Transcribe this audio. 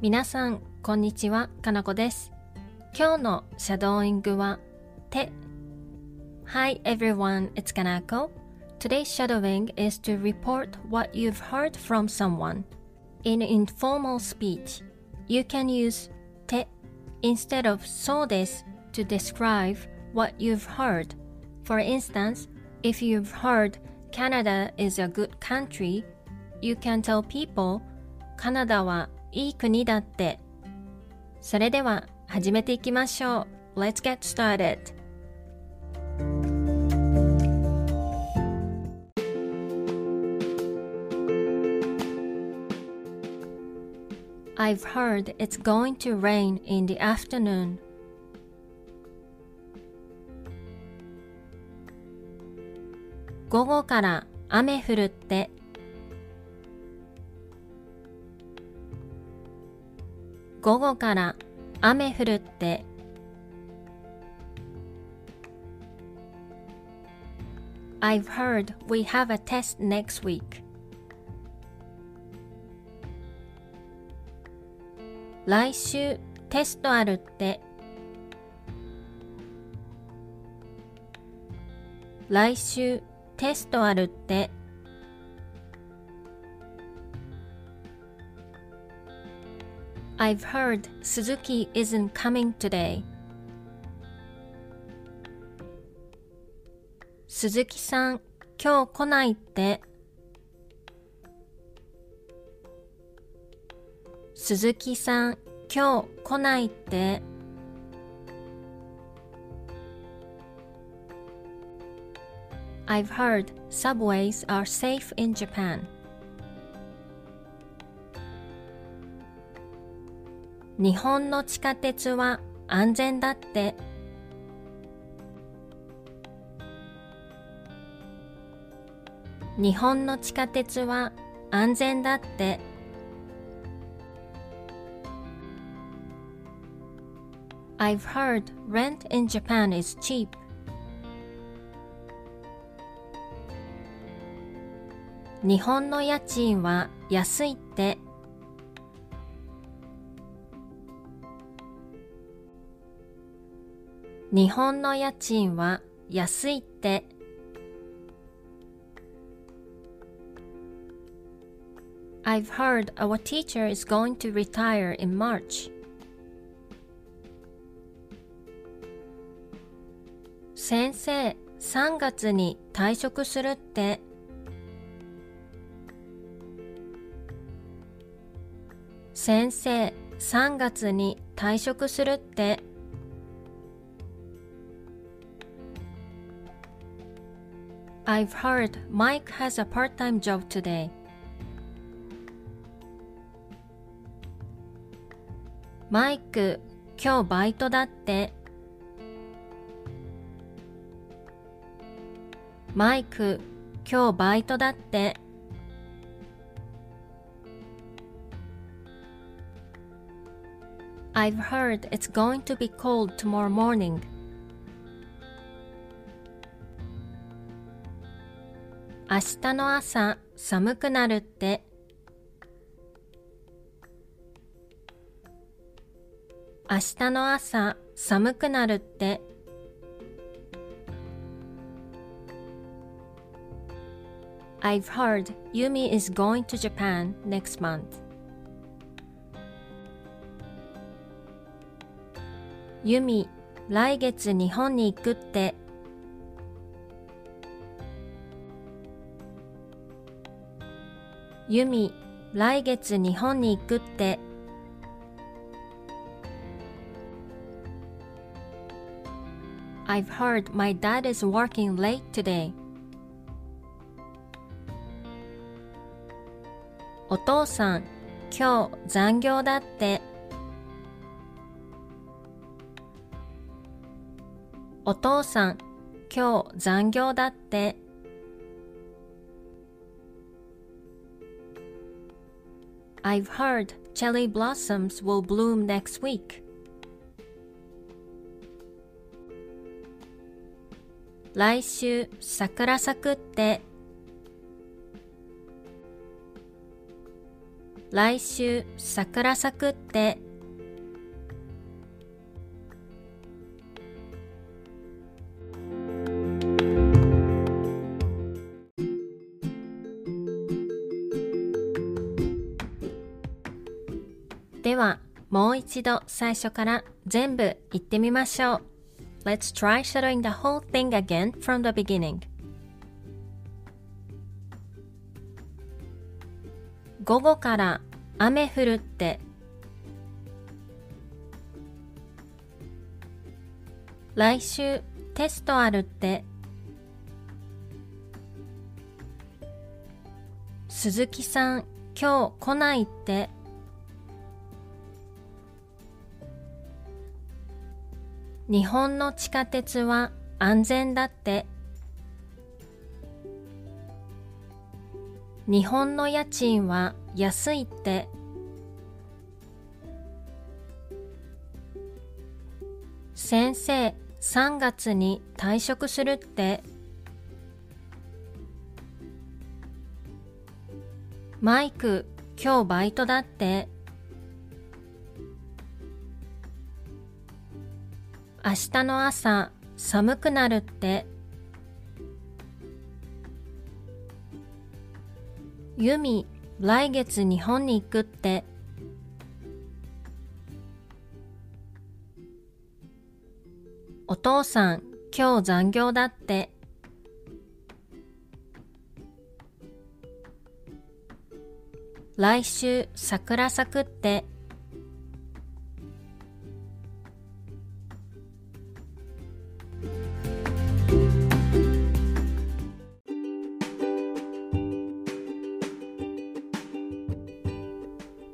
皆さん、こんにちは、かなこです。今日のシャドーイングは、手。Hi everyone, it's Kanako. Today's shadowing is to report what you've heard from someone. In informal speech, you can use 手 instead of そうです to describe what you've heard. For instance, if you've heard Canada is a good country, you can tell people カナダは いい国だって。それでは始めていきましょう。Let's get started. I've heard it's going to rain in the afternoon. 午後から雨降るって。午後から雨降るって。I've heard we have a test next week. 来週テストあるって。来週テストあるって。I've heard Suzuki isn't coming today. 鈴木さん、今日来ないって。鈴木さん、今日来ないって。I've heard subways are safe in Japan. 日本の地下鉄は安全だって。日本の地下鉄は安全だって。I've heard rent in Japan is cheap. 日本の家賃は安いって。日本の家賃は安いって。I've heard our teacher is going to retire in March. 先生、3月に退職するって。先生、3月に退職するって。I've heard Mike has a part-time job today. マイク、今日バイトだって。マイク、今日バイトだって。I've heard it's going to be cold tomorrow morning. 明日の朝寒くなるって。明日の朝寒くなるって。I've heard Yumi is going to Japan next month. ユミ、来月日本に行くって。ユミ、来月日本に行くって。I've heard my dad is working late today. お父さん、今日残業だって。お父さん、今日残業だって。I've heard cherry blossoms will bloom next week. 来週桜咲くって来週桜咲くって もう一度最初から全部言ってみましょう。Let's try shadowing the whole thing again from the beginning. 午後から雨降るって来週テストあるって鈴木さん今日来ないって日本の地下鉄は安全だって。日本の家賃は安いって。先生3月に退職するって。マイク今日バイトだって。明日の朝寒くなるって。ユミ来月日本に行くって。お父さん今日残業だって。来週桜咲くって。